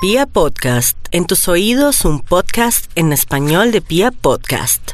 Pia Podcast, en tus oídos un podcast en español de Pia Podcast.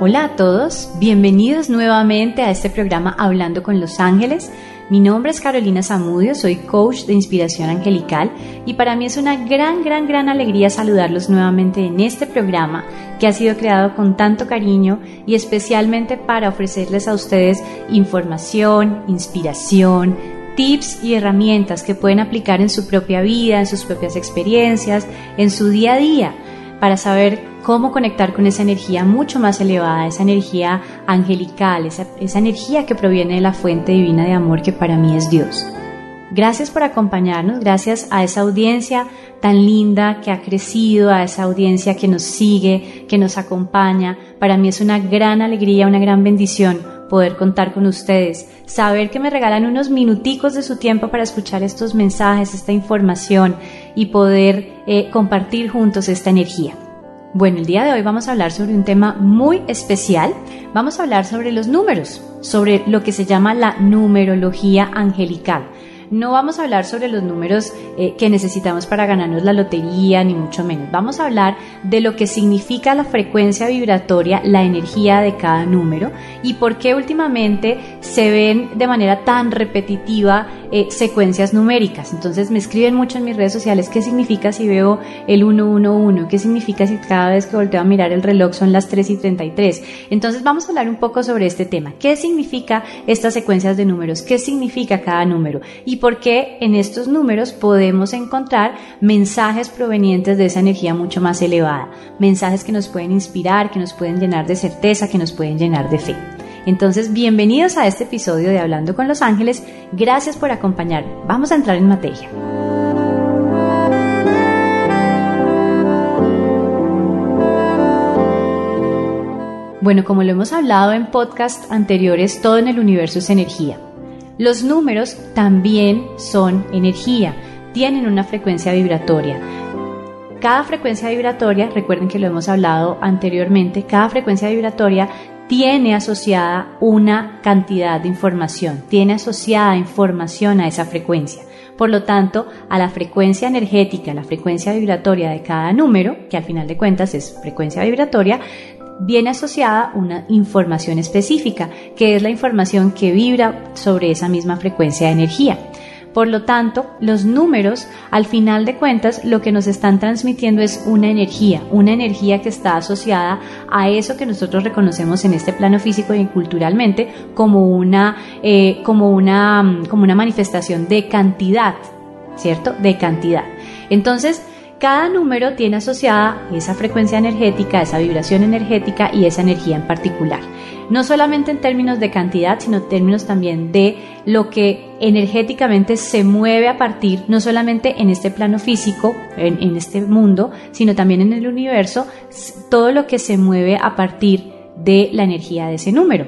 Hola a todos, bienvenidos nuevamente a este programa Hablando con los Ángeles. Mi nombre es Carolina Zamudio, soy coach de inspiración angelical y para mí es una gran, gran, gran alegría saludarlos nuevamente en este programa que ha sido creado con tanto cariño y especialmente para ofrecerles a ustedes información, inspiración, tips y herramientas que pueden aplicar en su propia vida, en sus propias experiencias, en su día a día, para saber cómo conectar con esa energía mucho más elevada, esa energía angelical, esa, esa, energía que proviene de la fuente divina de amor que para mí es Dios. Gracias por acompañarnos, gracias a esa audiencia tan linda que ha crecido, a esa audiencia que nos sigue, que nos acompaña. Para mí es una gran alegría, una gran bendición poder contar con ustedes, saber que me regalan unos minuticos de su tiempo para escuchar estos mensajes, esta información y poder eh, compartir juntos esta energía. Bueno, el día de hoy vamos a hablar sobre un tema muy especial. Vamos a hablar sobre los números, sobre lo que se llama la numerología angelical. No vamos a hablar sobre los números eh, que necesitamos para ganarnos la lotería, ni mucho menos. Vamos a hablar de lo que significa la frecuencia vibratoria, la energía de cada número y por qué últimamente se ven de manera tan repetitiva eh, secuencias numéricas. Entonces me escriben mucho en mis redes sociales qué significa si veo el 111, qué significa si cada vez que volteo a mirar el reloj son las 3 y 33. Entonces vamos a hablar un poco sobre este tema. ¿Qué significa estas secuencias de números? ¿Qué significa cada número? Por qué en estos números podemos encontrar mensajes provenientes de esa energía mucho más elevada, mensajes que nos pueden inspirar, que nos pueden llenar de certeza, que nos pueden llenar de fe. Entonces, bienvenidos a este episodio de Hablando con los Ángeles. Gracias por acompañarme. Vamos a entrar en materia. Bueno, como lo hemos hablado en podcast anteriores, todo en el universo es energía. Los números también son energía, tienen una frecuencia vibratoria. Cada frecuencia vibratoria, recuerden que lo hemos hablado anteriormente, cada frecuencia vibratoria tiene asociada una cantidad de información, tiene asociada información a esa frecuencia. Por lo tanto, a la frecuencia energética, la frecuencia vibratoria de cada número, que al final de cuentas es frecuencia vibratoria, viene asociada una información específica, que es la información que vibra sobre esa misma frecuencia de energía. Por lo tanto, los números, al final de cuentas, lo que nos están transmitiendo es una energía, una energía que está asociada a eso que nosotros reconocemos en este plano físico y culturalmente como una, eh, como una, como una manifestación de cantidad, ¿cierto? De cantidad. Entonces, cada número tiene asociada esa frecuencia energética, esa vibración energética y esa energía en particular. No solamente en términos de cantidad, sino en términos también de lo que energéticamente se mueve a partir, no solamente en este plano físico, en, en este mundo, sino también en el universo, todo lo que se mueve a partir de la energía de ese número.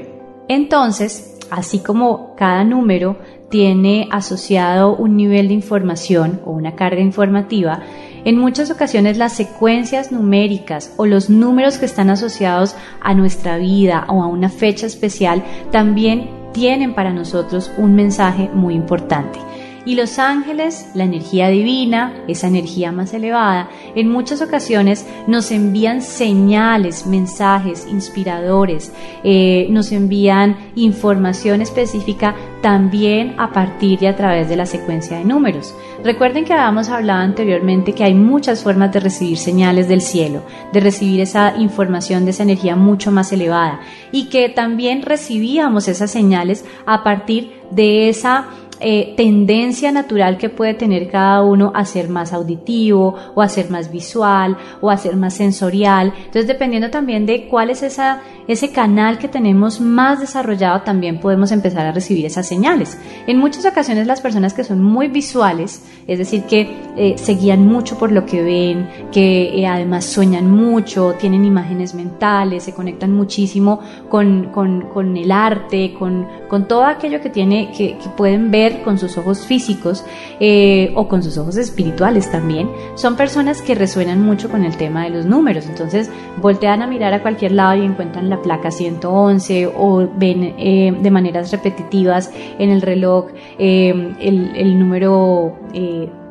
Entonces, así como cada número tiene asociado un nivel de información o una carga informativa, en muchas ocasiones las secuencias numéricas o los números que están asociados a nuestra vida o a una fecha especial también tienen para nosotros un mensaje muy importante. Y los ángeles, la energía divina, esa energía más elevada, en muchas ocasiones nos envían señales, mensajes inspiradores, eh, nos envían información específica también a partir y a través de la secuencia de números. Recuerden que habíamos hablado anteriormente que hay muchas formas de recibir señales del cielo, de recibir esa información de esa energía mucho más elevada y que también recibíamos esas señales a partir de esa eh, tendencia natural que puede tener cada uno a ser más auditivo o a ser más visual o a ser más sensorial. Entonces, dependiendo también de cuál es esa, ese canal que tenemos más desarrollado, también podemos empezar a recibir esas señales. En muchas ocasiones las personas que son muy visuales, es decir, que eh, se guían mucho por lo que ven, que eh, además sueñan mucho, tienen imágenes mentales, se conectan muchísimo con, con, con el arte, con, con todo aquello que tiene, que, pueden ver con sus ojos físicos eh, o con sus ojos espirituales también, son personas que resuenan mucho con el tema de los números. Entonces voltean a mirar a cualquier lado y encuentran la placa 111 o ven eh, de maneras repetitivas en el reloj eh, el, el, número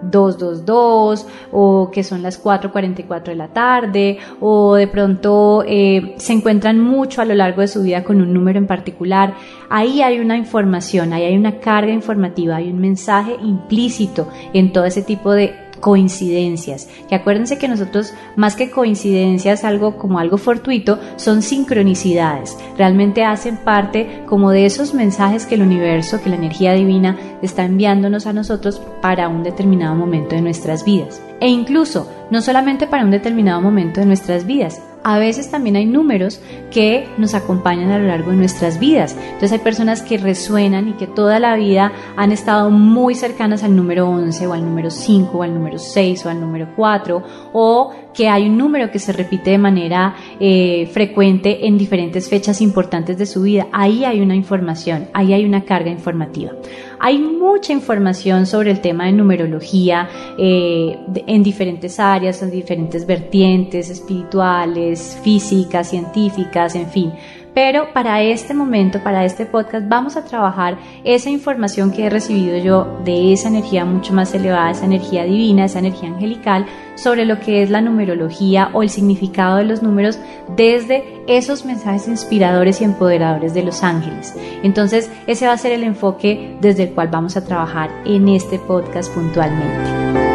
222 o que son las 4.44 de la tarde o de pronto eh, se encuentran mucho a lo largo de su vida con un número en particular. Ahí hay una información, ahí hay una carga informativa, hay un mensaje implícito en todo ese tipo de coincidencias. Que acuérdense que nosotros, más que coincidencias, algo como algo fortuito, son sincronicidades. Realmente hacen parte como de esos mensajes que el universo, que la energía divina está enviándonos a nosotros para un determinado momento de nuestras vidas. E incluso, no solamente para un determinado momento de nuestras vidas, a veces también hay números que nos acompañan a lo largo de nuestras vidas. Entonces hay personas que resuenan y que toda la vida han estado muy cercanas al número 11 o al número 5 o al número 6 o al número 4 o que hay un número que se repite de manera eh, frecuente en diferentes fechas importantes de su vida. Ahí hay una información, ahí hay una carga informativa. Hay mucha información sobre el tema de numerología eh, en diferentes áreas, en diferentes vertientes espirituales, físicas, científicas, en fin pero para este momento, para este podcast, vamos a trabajar esa información que he recibido yo de esa energía mucho más elevada, esa energía divina, esa energía angelical, sobre lo que es la numerología o el significado de los números desde esos mensajes inspiradores y empoderadores de los ángeles. Entonces, ese va a ser el enfoque desde el cual vamos a trabajar en este podcast puntualmente.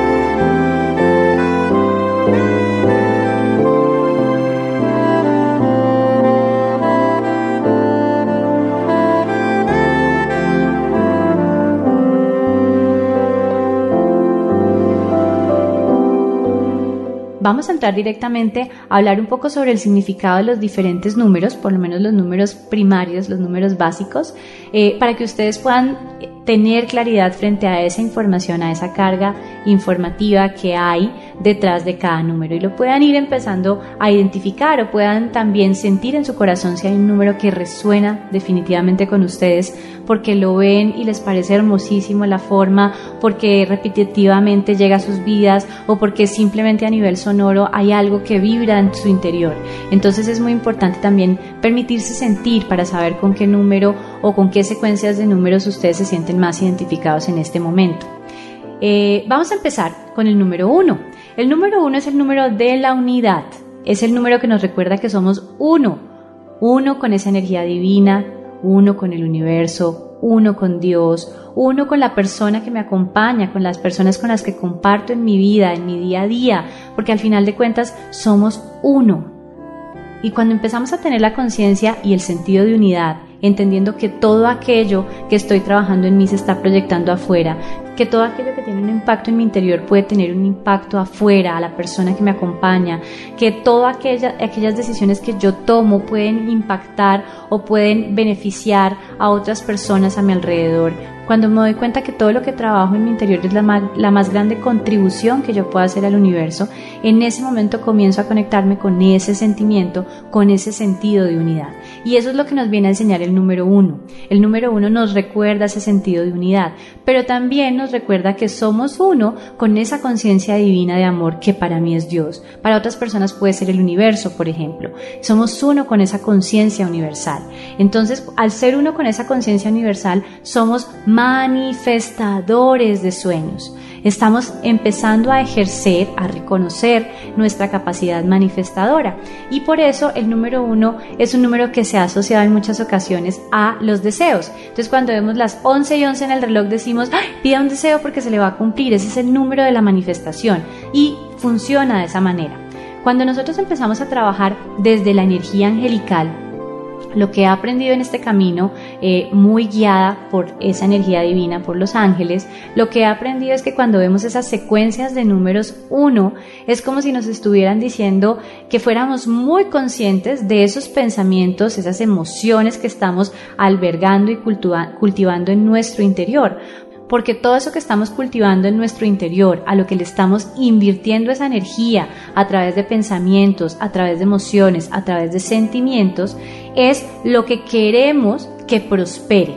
Vamos a entrar directamente a hablar un poco sobre el significado de los diferentes números, por lo menos los números primarios, los números básicos, eh, para que ustedes puedan tener claridad frente a esa información, a esa carga informativa que hay detrás de cada número y lo puedan ir empezando a identificar o puedan también sentir en su corazón si hay un número que resuena definitivamente con ustedes porque lo ven y les parece hermosísimo la forma, porque repetitivamente llega a sus vidas o porque simplemente a nivel sonoro hay algo que vibra en su interior. Entonces es muy importante también permitirse sentir para saber con qué número o con qué secuencias de números ustedes se sienten más identificados en este momento. Eh, vamos a empezar con el número uno. El número uno es el número de la unidad. Es el número que nos recuerda que somos uno. Uno con esa energía divina, uno con el universo, uno con Dios, uno con la persona que me acompaña, con las personas con las que comparto en mi vida, en mi día a día, porque al final de cuentas somos uno. Y cuando empezamos a tener la conciencia y el sentido de unidad, entendiendo que todo aquello que estoy trabajando en mí se está proyectando afuera, que todo aquello que tiene un impacto en mi interior puede tener un impacto afuera, a la persona que me acompaña, que todas aquellas, aquellas decisiones que yo tomo pueden impactar o pueden beneficiar a otras personas a mi alrededor, cuando me doy cuenta que todo lo que trabajo en mi interior es la más, la más grande contribución que yo puedo hacer al universo, en ese momento comienzo a conectarme con ese sentimiento, con ese sentido de unidad. Y eso es lo que nos viene a enseñar el número uno. El número uno nos recuerda ese sentido de unidad, pero también nos recuerda que somos uno con esa conciencia divina de amor que para mí es Dios. Para otras personas puede ser el universo, por ejemplo. Somos uno con esa conciencia universal. Entonces, al ser uno con esa conciencia universal, somos más manifestadores de sueños. Estamos empezando a ejercer, a reconocer nuestra capacidad manifestadora. Y por eso el número uno es un número que se ha asociado en muchas ocasiones a los deseos. Entonces cuando vemos las 11 y 11 en el reloj decimos, pida un deseo porque se le va a cumplir. Ese es el número de la manifestación. Y funciona de esa manera. Cuando nosotros empezamos a trabajar desde la energía angelical, lo que he aprendido en este camino, eh, muy guiada por esa energía divina, por los ángeles, lo que he aprendido es que cuando vemos esas secuencias de números uno, es como si nos estuvieran diciendo que fuéramos muy conscientes de esos pensamientos, esas emociones que estamos albergando y cultivando en nuestro interior. Porque todo eso que estamos cultivando en nuestro interior, a lo que le estamos invirtiendo esa energía a través de pensamientos, a través de emociones, a través de sentimientos, es lo que queremos que prospere.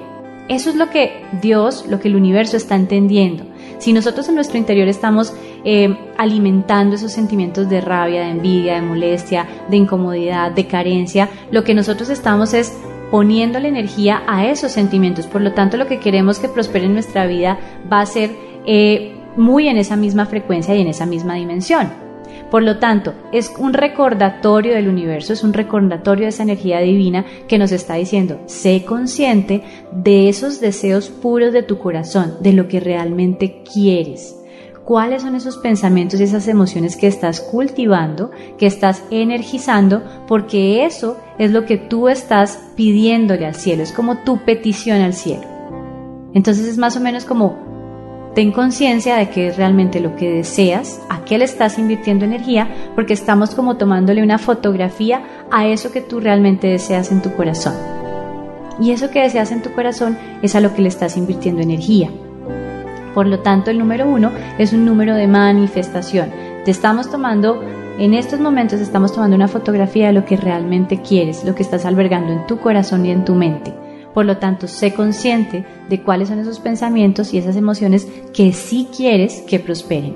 Eso es lo que Dios, lo que el universo está entendiendo. Si nosotros en nuestro interior estamos eh, alimentando esos sentimientos de rabia, de envidia, de molestia, de incomodidad, de carencia, lo que nosotros estamos es poniendo la energía a esos sentimientos. Por lo tanto, lo que queremos que prospere en nuestra vida va a ser eh, muy en esa misma frecuencia y en esa misma dimensión. Por lo tanto, es un recordatorio del universo, es un recordatorio de esa energía divina que nos está diciendo, sé consciente de esos deseos puros de tu corazón, de lo que realmente quieres. ¿Cuáles son esos pensamientos y esas emociones que estás cultivando, que estás energizando? Porque eso es lo que tú estás pidiéndole al cielo, es como tu petición al cielo. Entonces es más o menos como Ten conciencia de que es realmente lo que deseas, a qué le estás invirtiendo energía, porque estamos como tomándole una fotografía a eso que tú realmente deseas en tu corazón. Y eso que deseas en tu corazón es a lo que le estás invirtiendo energía. Por lo tanto, el número uno es un número de manifestación. Te estamos tomando, en estos momentos estamos tomando una fotografía de lo que realmente quieres, lo que estás albergando en tu corazón y en tu mente. Por lo tanto, sé consciente de cuáles son esos pensamientos y esas emociones que sí quieres que prosperen.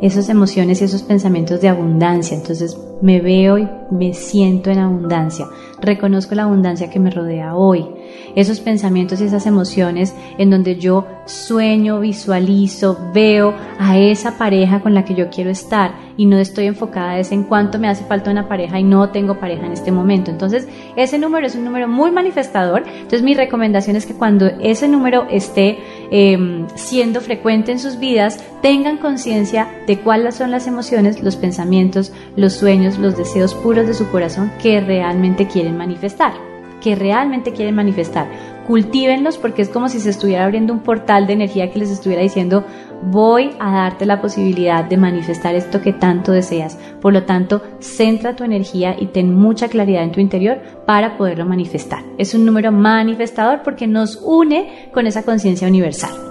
Esas emociones y esos pensamientos de abundancia. Entonces me veo y me siento en abundancia. Reconozco la abundancia que me rodea hoy. Esos pensamientos y esas emociones en donde yo sueño, visualizo, veo a esa pareja con la que yo quiero estar y no estoy enfocada en cuánto me hace falta una pareja y no tengo pareja en este momento. Entonces, ese número es un número muy manifestador. Entonces, mi recomendación es que cuando ese número esté em, siendo frecuente en sus vidas, tengan conciencia de cuáles son las emociones, los pensamientos, los sueños, los deseos puros de su corazón que realmente quieren manifestar que realmente quieren manifestar. Cultívenlos porque es como si se estuviera abriendo un portal de energía que les estuviera diciendo, voy a darte la posibilidad de manifestar esto que tanto deseas. Por lo tanto, centra tu energía y ten mucha claridad en tu interior para poderlo manifestar. Es un número manifestador porque nos une con esa conciencia universal.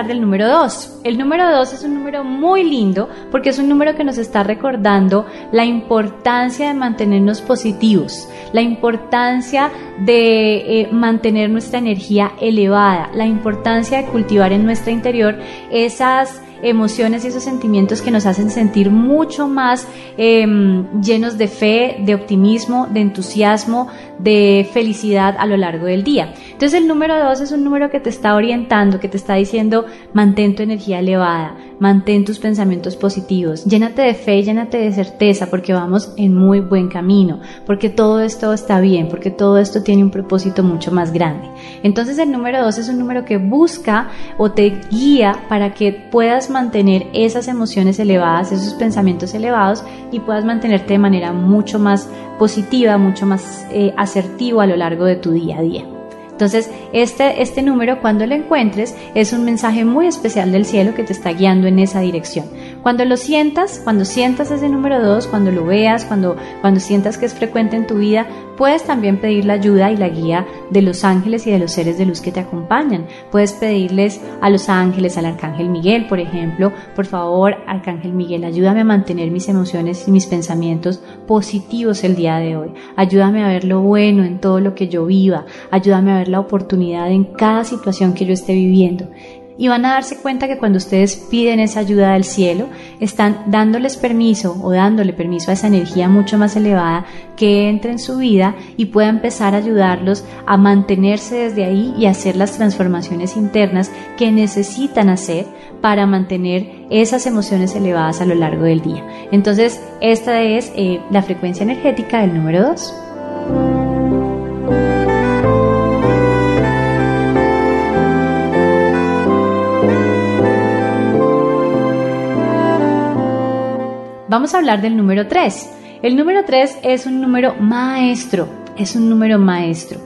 Del número 2. El número 2 es un número muy lindo porque es un número que nos está recordando la importancia de mantenernos positivos, la importancia de eh, mantener nuestra energía elevada, la importancia de cultivar en nuestro interior esas emociones y esos sentimientos que nos hacen sentir mucho más em, llenos de fe, de optimismo, de entusiasmo, de felicidad a lo largo del día. Entonces el número dos es un número que te está orientando, que te está diciendo mantén tu energía elevada, mantén tus pensamientos positivos, llénate de fe, llénate de certeza porque vamos en muy buen camino, porque todo esto está bien, porque todo esto tiene un propósito mucho más grande. Entonces el número dos es un número que busca o te guía para que puedas mantener esas emociones elevadas, esos pensamientos elevados y puedas mantenerte de manera mucho más positiva, mucho más eh, asertivo a lo largo de tu día a día. Entonces, este, este número, cuando lo encuentres, es un mensaje muy especial del cielo que te está guiando en esa dirección. Cuando lo sientas, cuando sientas ese número 2, cuando lo veas, cuando, cuando sientas que es frecuente en tu vida, puedes también pedir la ayuda y la guía de los ángeles y de los seres de luz que te acompañan. Puedes pedirles a los ángeles, al arcángel Miguel, por ejemplo, por favor, arcángel Miguel, ayúdame a mantener mis emociones y mis pensamientos positivos el día de hoy. Ayúdame a ver lo bueno en todo lo que yo viva. Ayúdame a ver la oportunidad en cada situación que yo esté viviendo y van a darse cuenta que cuando ustedes piden esa ayuda del cielo, están dándoles permiso o dándole permiso a esa energía mucho más elevada que entre en su vida y pueda empezar a ayudarlos a mantenerse desde ahí y hacer las transformaciones internas que necesitan hacer para mantener esas emociones elevadas a lo largo del día. Entonces, esta es eh, la frecuencia energética del número 2. Vamos a hablar del número 3. El número 3 es un número maestro, es un número maestro.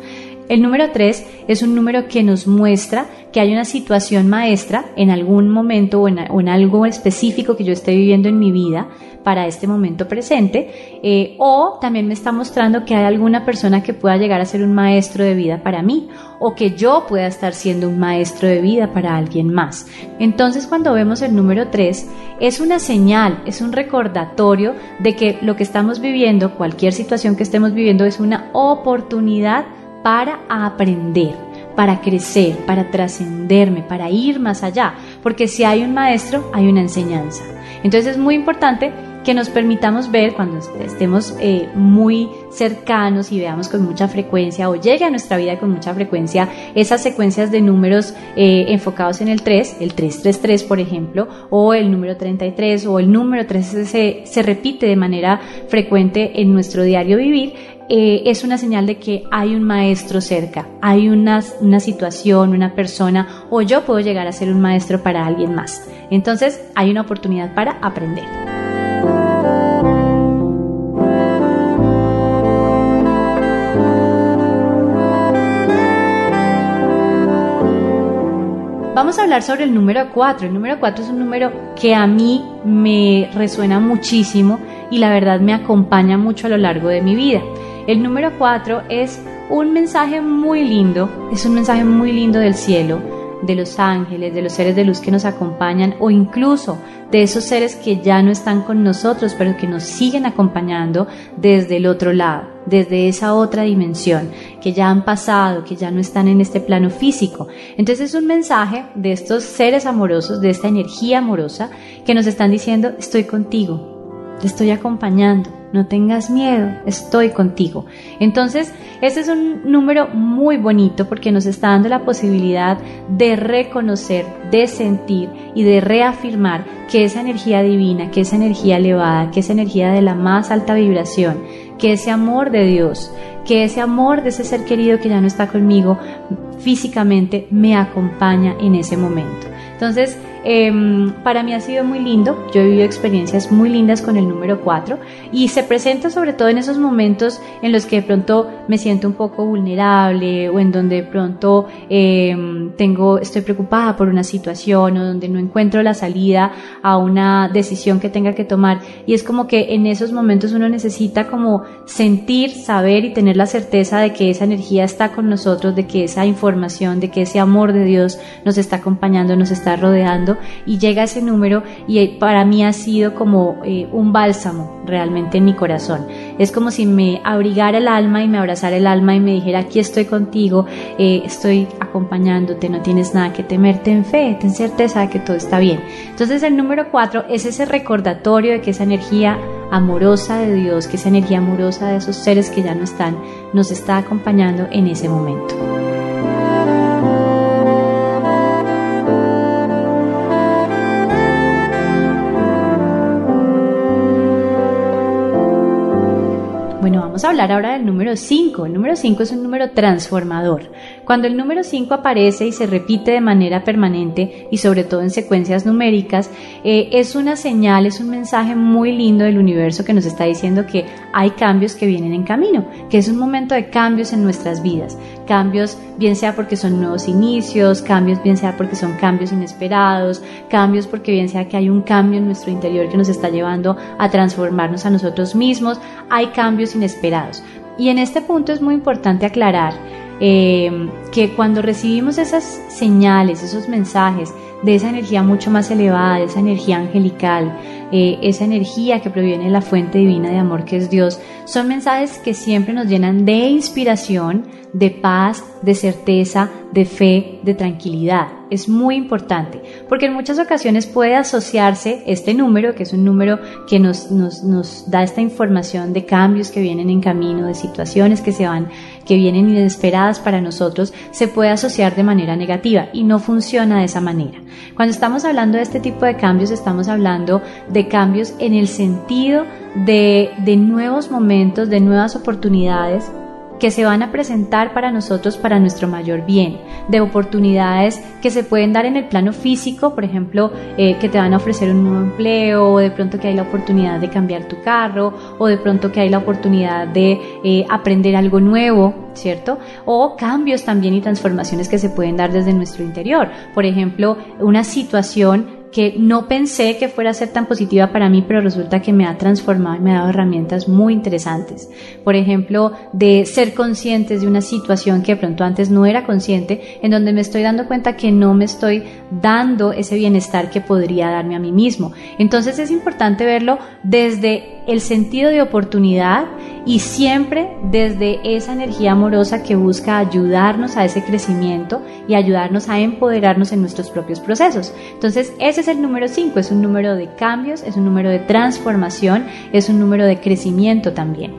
El número 3 es un número que nos muestra que hay una situación maestra en algún momento o en, algo específico que yo esté viviendo en mi vida para este momento presente, eh, o también me está mostrando que hay alguna persona que pueda llegar a ser un maestro de vida para mí, o que yo pueda estar siendo un maestro de vida para alguien más. Entonces cuando vemos el número 3, es una señal, es un recordatorio de que lo que estamos viviendo, cualquier situación que estemos viviendo, es una oportunidad para aprender, para crecer, para trascenderme, para ir más allá, porque si hay un maestro, hay una enseñanza. Entonces es muy importante que nos permitamos ver cuando estemos eh, muy cercanos y veamos con mucha frecuencia o llegue a nuestra vida con mucha frecuencia esas secuencias de números eh, enfocados en el 3, el 333 por ejemplo, o el número 33 o el número 3 se, se repite de manera frecuente en nuestro diario vivir, eh, es una señal de que hay un maestro cerca, hay una, una situación, una persona, o yo puedo llegar a ser un maestro para alguien más. Entonces hay una oportunidad para aprender. Vamos a hablar sobre el número 4. El número 4 es un número que a mí me resuena muchísimo y la verdad me acompaña mucho a lo largo de mi vida. El número 4 es un mensaje muy lindo, es un mensaje muy lindo del cielo, de los ángeles, de los seres de luz que nos acompañan o incluso de esos seres que ya no están con nosotros, pero que nos siguen acompañando desde el otro lado, desde esa otra dimensión, que ya han pasado, que ya no están en este plano físico. Entonces es un mensaje de estos seres amorosos, de esta energía amorosa, que nos están diciendo, estoy contigo, te estoy acompañando, no tengas miedo, estoy contigo. Entonces, este es un número muy bonito porque nos está dando la posibilidad de reconocer, de sentir y de reafirmar que esa energía divina, que esa energía elevada, que esa energía de la más alta vibración, que ese amor de Dios, que ese amor de ese ser querido que ya no está conmigo físicamente me acompaña en ese momento. Entonces, Em, para mí ha sido muy lindo, yo he vivido experiencias muy lindas con el número 4 y se presenta sobre todo en esos momentos en los que de pronto me siento un poco vulnerable o en donde de pronto em, tengo, estoy preocupada por una situación o donde no encuentro la salida a una decisión que tenga que tomar. Y es como que en esos momentos uno necesita como sentir, saber y tener la certeza de que esa energía está con nosotros, de que esa información, de que ese amor de Dios nos está acompañando, nos está rodeando y llega ese número y eh, para mí ha sido como eh, un bálsamo realmente en mi corazón. Es como si me abrigara el alma y me abrazara el alma y me dijera, aquí estoy contigo, eh, estoy acompañándote, no tienes nada que temer, ten fe, ten certeza de que todo está bien. Entonces el número cuatro es ese recordatorio de que esa energía amorosa de Dios, que esa energía amorosa de esos seres que ya no están, nos está acompañando en ese momento. Vamos a hablar ahora del número 5. El número 5 es un número transformador. Cuando el número 5 aparece y se repite de manera permanente y sobre todo en secuencias numéricas, eh, es una señal, es un mensaje muy lindo del universo que nos está diciendo que hay cambios que vienen en camino, que es un momento de cambios en nuestras vidas. Cambios bien sea porque son nuevos inicios, cambios bien sea porque son cambios inesperados, cambios porque bien sea que hay un cambio en nuestro interior que nos está llevando a transformarnos a nosotros mismos, hay cambios inesperados. Y en este punto es muy importante aclarar eh, que cuando recibimos esas señales, esos mensajes de esa energía mucho más elevada, de esa energía angelical, eh, esa energía que proviene de la fuente divina de amor que es Dios, son mensajes que siempre nos llenan de inspiración, de paz, de certeza, de fe, de tranquilidad. Es muy importante porque en muchas ocasiones puede asociarse este número, que es un número que nos, nos, nos da esta información de cambios que vienen en camino, de situaciones que se van, que vienen inesperadas para nosotros, se puede asociar de manera negativa y no funciona de esa manera. Cuando estamos hablando de este tipo de cambios, estamos hablando de cambios en el sentido de, de nuevos momentos, de nuevas oportunidades que se van a presentar para nosotros para nuestro mayor bien, de oportunidades que se pueden dar en el plano físico, por ejemplo, eh, que te van a ofrecer un nuevo empleo, o de pronto que hay la oportunidad de cambiar tu carro, o de pronto que hay la oportunidad de eh, aprender algo nuevo, ¿cierto? O cambios también y transformaciones que se pueden dar desde nuestro interior. Por ejemplo, una situación que no pensé que fuera a ser tan positiva para mí, pero resulta que me ha transformado y me ha dado herramientas muy interesantes. Por ejemplo, de ser conscientes de una situación que de pronto antes no era consciente, en donde me estoy dando cuenta que no me estoy dando ese bienestar que podría darme a mí mismo. Entonces es importante verlo desde el sentido de oportunidad y siempre desde esa energía amorosa que busca ayudarnos a ese crecimiento y ayudarnos a empoderarnos en nuestros propios procesos. Entonces, ese es el número 5, es un número de cambios, es un número de transformación, es un número de crecimiento también.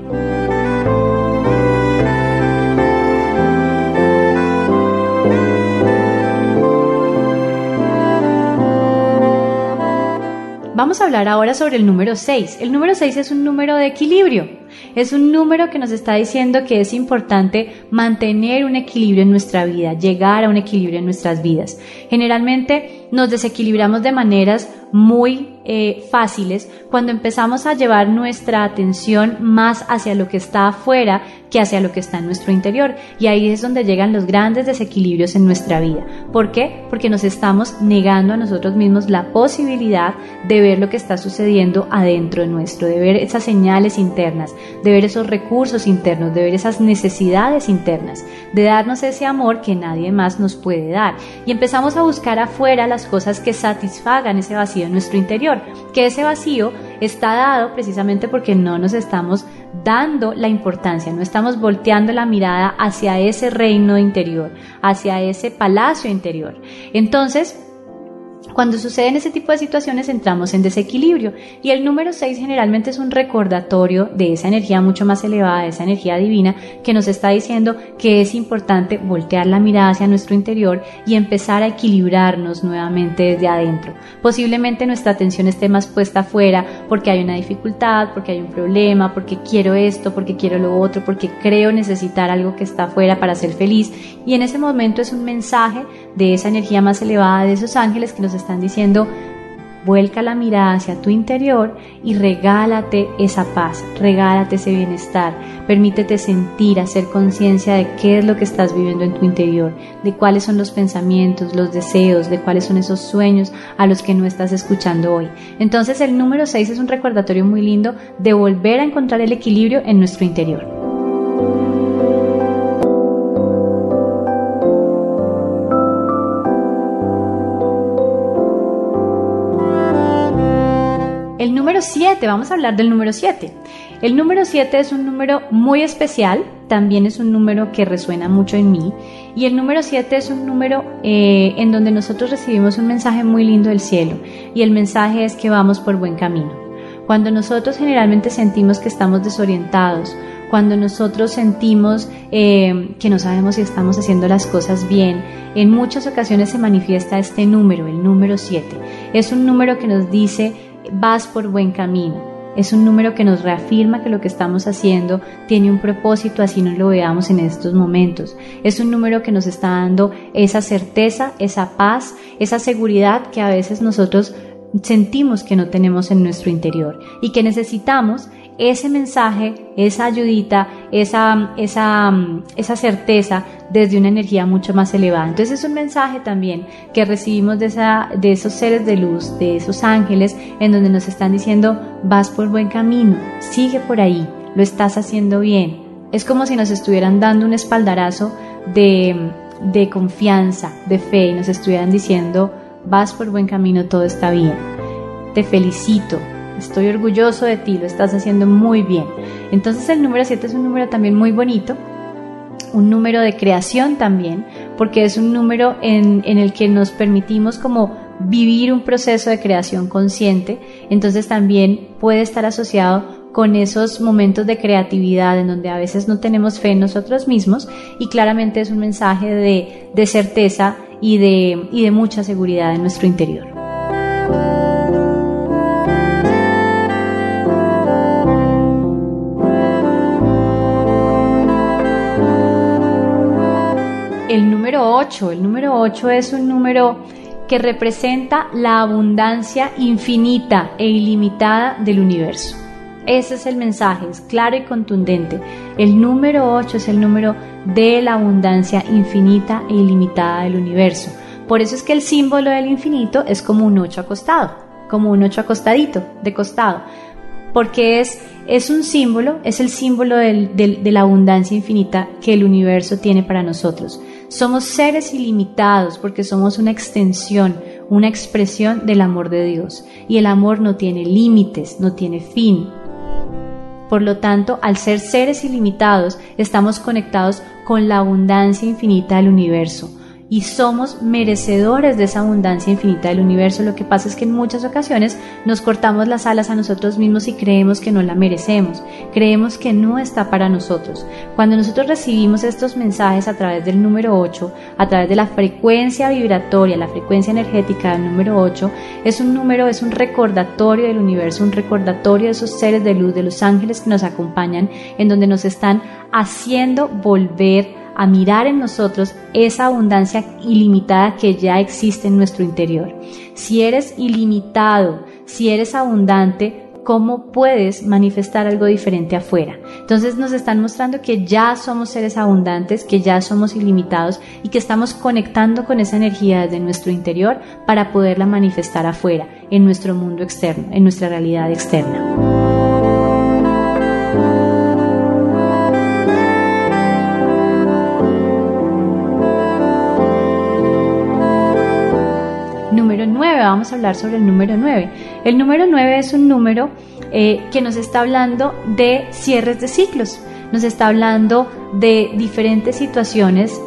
Vamos a hablar ahora sobre el número 6. El número 6 es un número de equilibrio. Es un número que nos está diciendo que es importante mantener un equilibrio en nuestra vida, llegar a un equilibrio en nuestras vidas. Generalmente nos desequilibramos de maneras muy eh, fáciles cuando empezamos a llevar nuestra atención más hacia lo que está afuera que hacia lo que está en nuestro interior. Y ahí es donde llegan los grandes desequilibrios en nuestra vida. ¿Por qué? Porque nos estamos negando a nosotros mismos la posibilidad de ver lo que está sucediendo adentro de nuestro, de ver esas señales internas, de ver esos recursos internos, de ver esas necesidades internas, de darnos ese amor que nadie más nos puede dar. Y empezamos a buscar afuera las cosas que satisfagan ese vacío en nuestro interior, que ese vacío está dado precisamente porque no nos estamos dando la importancia, no estamos volteando la mirada hacia ese reino interior, hacia ese palacio interior. Entonces, cuando suceden ese tipo de situaciones entramos en desequilibrio y el número 6 generalmente es un recordatorio de esa energía mucho más elevada, de esa energía divina que nos está diciendo que es importante voltear la mirada hacia nuestro interior y empezar a equilibrarnos nuevamente desde adentro. Posiblemente nuestra atención esté más puesta afuera porque hay una dificultad, porque hay un problema, porque quiero esto, porque quiero lo otro, porque creo necesitar algo que está afuera para ser feliz y en ese momento es un mensaje de esa energía más elevada de esos ángeles que nos están diciendo, vuelca la mirada hacia tu interior y regálate esa paz, regálate ese bienestar, permítete sentir, hacer conciencia de qué es lo que estás viviendo en tu interior, de cuáles son los pensamientos, los deseos, de cuáles son esos sueños a los que no estás escuchando hoy. Entonces el número 6 es un recordatorio muy lindo de volver a encontrar el equilibrio en nuestro interior. Número 7, vamos a hablar del número 7. El número 7 es un número muy especial, también es un número que resuena mucho en mí. Y el número 7 es un número eh, en donde nosotros recibimos un mensaje muy lindo del cielo. Y el mensaje es que vamos por buen camino. Cuando nosotros generalmente sentimos que estamos desorientados, cuando nosotros sentimos eh, que no sabemos si estamos haciendo las cosas bien, en muchas ocasiones se manifiesta este número, el número 7. Es un número que nos dice vas por buen camino. Es un número que nos reafirma que lo que estamos haciendo tiene un propósito, así no lo veamos en estos momentos. Es un número que nos está dando esa certeza, esa paz, esa seguridad que a veces nosotros sentimos que no tenemos en nuestro interior y que necesitamos ese mensaje, esa ayudita, esa, esa, esa certeza desde una energía mucho más elevada. Entonces es un mensaje también que recibimos de, esa, de esos seres de luz, de esos ángeles, en donde nos están diciendo, vas por buen camino, sigue por ahí, lo estás haciendo bien. Es como si nos estuvieran dando un espaldarazo de, de confianza, de fe, y nos estuvieran diciendo, vas por buen camino, todo está bien. Te felicito, estoy orgulloso de ti, lo estás haciendo muy bien. Entonces el número 7 es un número también muy bonito, un número de creación también, porque es un número en, en el que nos permitimos como vivir un proceso de creación consciente, entonces también puede estar asociado con esos momentos de creatividad en donde a veces no tenemos fe en nosotros mismos y claramente es un mensaje de, de certeza y de, y de mucha seguridad en nuestro interior. Número 8. El número 8 es un número que representa la abundancia infinita e ilimitada del universo. Ese es el mensaje, es claro y contundente. El número 8 es el número de la abundancia infinita e ilimitada del universo. Por eso es que el símbolo del infinito es como un 8 acostado, como un 8 acostadito, de costado. Porque es, es un símbolo, es el símbolo de la abundancia infinita que el universo tiene para nosotros. Somos seres ilimitados porque somos una extensión, una expresión del amor de Dios. Y el amor no tiene límites, no tiene fin. Por lo tanto, al ser seres ilimitados, estamos conectados con la abundancia infinita del universo y somos merecedores de esa abundancia infinita del universo. Lo que pasa es que en muchas ocasiones nos cortamos las alas a nosotros mismos y creemos que no la merecemos, creemos que no está para nosotros. Cuando nosotros recibimos estos mensajes a través del número 8, a través de la frecuencia vibratoria, la frecuencia energética del número 8, es un número, es un recordatorio del universo, un recordatorio de esos seres de luz, de los ángeles que nos acompañan, en donde nos están haciendo volver a mirar en nosotros esa abundancia ilimitada que ya existe en nuestro interior. Si eres ilimitado, si eres abundante, ¿cómo puedes manifestar algo diferente afuera? Entonces nos están mostrando que ya somos seres abundantes, que ya somos ilimitados y que estamos conectando con esa energía desde nuestro interior para poderla manifestar afuera, en nuestro mundo externo, en nuestra realidad externa. Vamos a hablar sobre el número 9. El número 9 es un número eh, que nos está hablando de cierres de ciclos, nos está hablando de diferentes situaciones,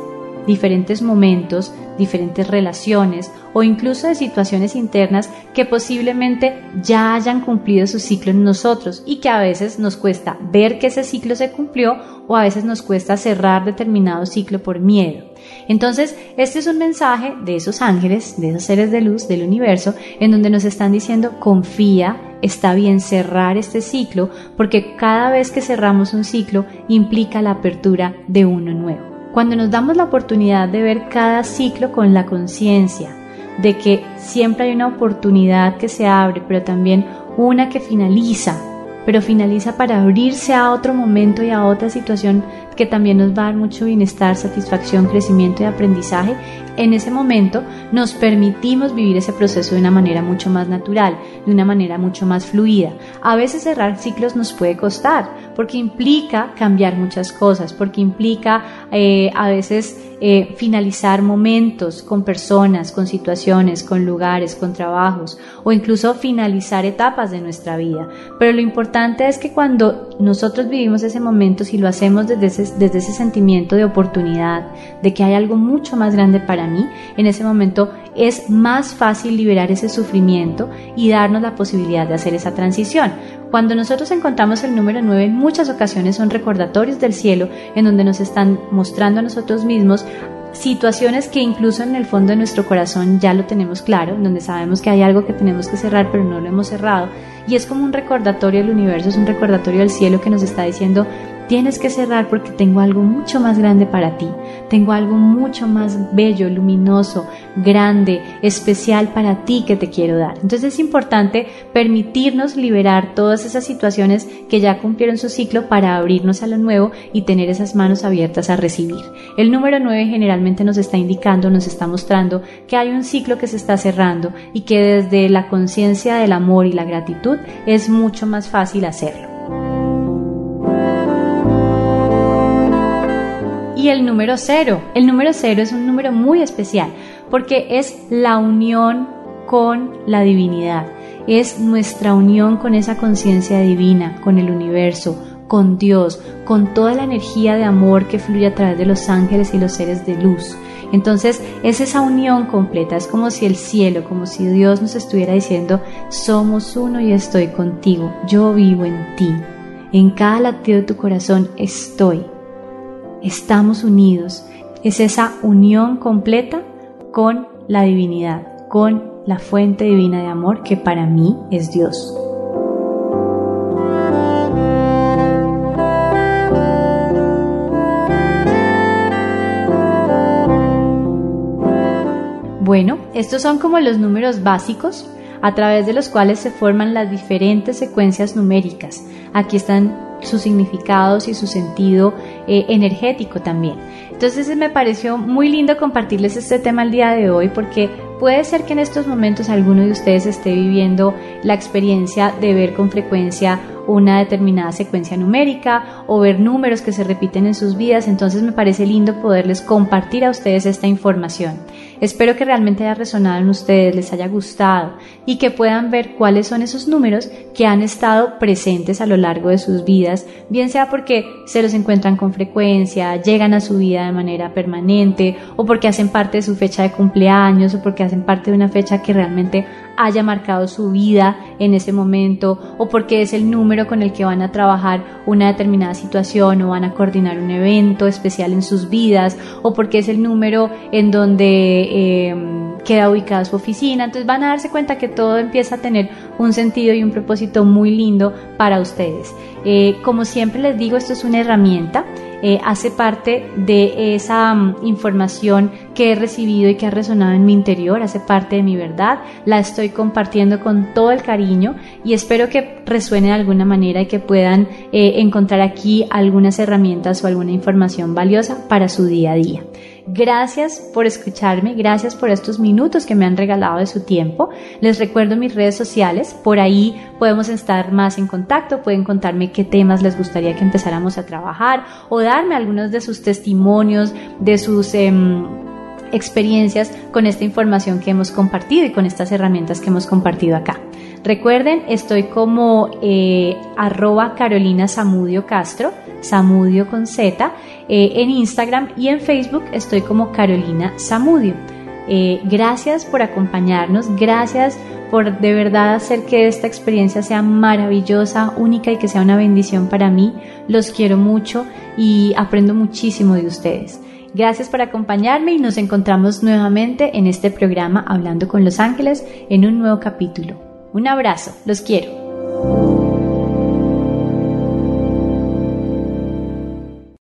diferentes momentos, diferentes relaciones o incluso de situaciones internas que posiblemente ya hayan cumplido su ciclo en nosotros y que a veces nos cuesta ver que ese ciclo se cumplió o a veces nos cuesta cerrar determinado ciclo por miedo. Entonces, este es un mensaje de esos ángeles, de esos seres de luz del universo, en donde nos están diciendo, confía, está bien cerrar este ciclo, porque cada vez que cerramos un ciclo implica la apertura de uno nuevo. Cuando nos damos la oportunidad de ver cada ciclo con la conciencia de que siempre hay una oportunidad que se abre, pero también una que finaliza, pero finaliza para abrirse a otro momento y a otra situación que también nos va a dar mucho bienestar, satisfacción, crecimiento y aprendizaje, en ese momento nos permitimos vivir ese proceso de una manera mucho más natural, de una manera mucho más fluida. A veces cerrar ciclos nos puede costar, porque implica cambiar muchas cosas, porque implica eh, a veces eh, finalizar momentos con personas, con situaciones, con lugares, con trabajos o incluso finalizar etapas de nuestra vida. Pero lo importante es que cuando nosotros vivimos ese momento, si lo hacemos desde ese, desde ese sentimiento de oportunidad, de que hay algo mucho más grande para mí, en ese momento es más fácil liberar ese sufrimiento y darnos la posibilidad de hacer esa transición. Cuando nosotros encontramos el número 9, en muchas ocasiones son recordatorios del cielo en donde nos están mostrando a nosotros mismos situaciones que incluso en el fondo de nuestro corazón ya lo tenemos claro, donde sabemos que hay algo que tenemos que cerrar pero no lo hemos cerrado. Y es como un recordatorio del universo, es un recordatorio del cielo que nos está diciendo, tienes que cerrar porque tengo algo mucho más grande para ti, tengo algo mucho más bello, luminoso, grande, especial para ti que te quiero dar. Entonces es importante permitirnos liberar todas esas situaciones que ya cumplieron su ciclo para abrirnos a lo nuevo y tener esas manos abiertas a recibir. El número 9 generalmente nos está indicando, nos está mostrando que hay un ciclo que se está cerrando y que desde la conciencia del amor y la gratitud es mucho más fácil hacerlo. y el número cero. El número cero es un número muy especial porque es la unión con la divinidad, es nuestra unión con esa conciencia divina, con el universo, con Dios, con toda la energía de amor que fluye a través de los ángeles y los seres de luz. Entonces es esa unión completa, es como si el cielo, como si Dios nos estuviera diciendo, somos uno y estoy contigo, yo vivo en ti, en cada latido de tu corazón estoy estamos unidos. Es esa unión completa con la divinidad, con la fuente divina de amor que para mí es Dios. Bueno, estos son como los números básicos a través de los cuales se forman las diferentes secuencias numéricas. Aquí están sus significados y su sentido eh, energético también. Entonces me pareció muy lindo compartirles este tema el día de hoy porque puede ser que en estos momentos alguno de ustedes esté viviendo la experiencia de ver con frecuencia una determinada secuencia numérica o ver números que se repiten en sus vidas, entonces me parece lindo poderles compartir a ustedes esta información. Espero que realmente haya resonado en ustedes, les haya gustado y que puedan ver cuáles son esos números que han estado presentes a lo largo de sus vidas, bien sea porque se los encuentran con frecuencia, llegan a su vida de manera permanente o porque hacen parte de su fecha de cumpleaños o porque hacen parte de una fecha que realmente haya marcado su vida en ese momento o porque es el número con el que van a trabajar una determinada situación o van a coordinar un evento especial en sus vidas o porque es el número en donde eh, queda ubicada su oficina. Entonces van a darse cuenta que todo empieza a tener un sentido y un propósito muy lindo para ustedes. Eh, como siempre les digo, esto es una herramienta. Eh, hace parte de esa mm, información que he recibido y que ha resonado en mi interior, hace parte de mi verdad, la estoy compartiendo con todo el cariño y espero que resuene de alguna manera y que puedan encontrar aquí algunas herramientas o alguna información valiosa para su día a día. Gracias por escucharme, gracias por estos minutos que me han regalado de su tiempo. Les recuerdo mis redes sociales, por ahí podemos estar más en contacto, pueden contarme qué temas les gustaría que empezáramos a trabajar o darme algunos de sus testimonios, de sus... Em, experiencias con esta información que hemos compartido y con estas herramientas que hemos compartido acá. Recuerden, estoy como eh, arroba Carolina Samudio Castro, Samudio con Z, eh, en Instagram y en Facebook estoy como Carolina Samudio. Eh, gracias por acompañarnos, gracias por de verdad hacer que esta experiencia sea maravillosa, única y que sea una bendición para mí. Los quiero mucho y aprendo muchísimo de ustedes. Gracias por acompañarme y nos encontramos nuevamente en este programa Hablando con los Ángeles en un nuevo capítulo. Un abrazo, los quiero.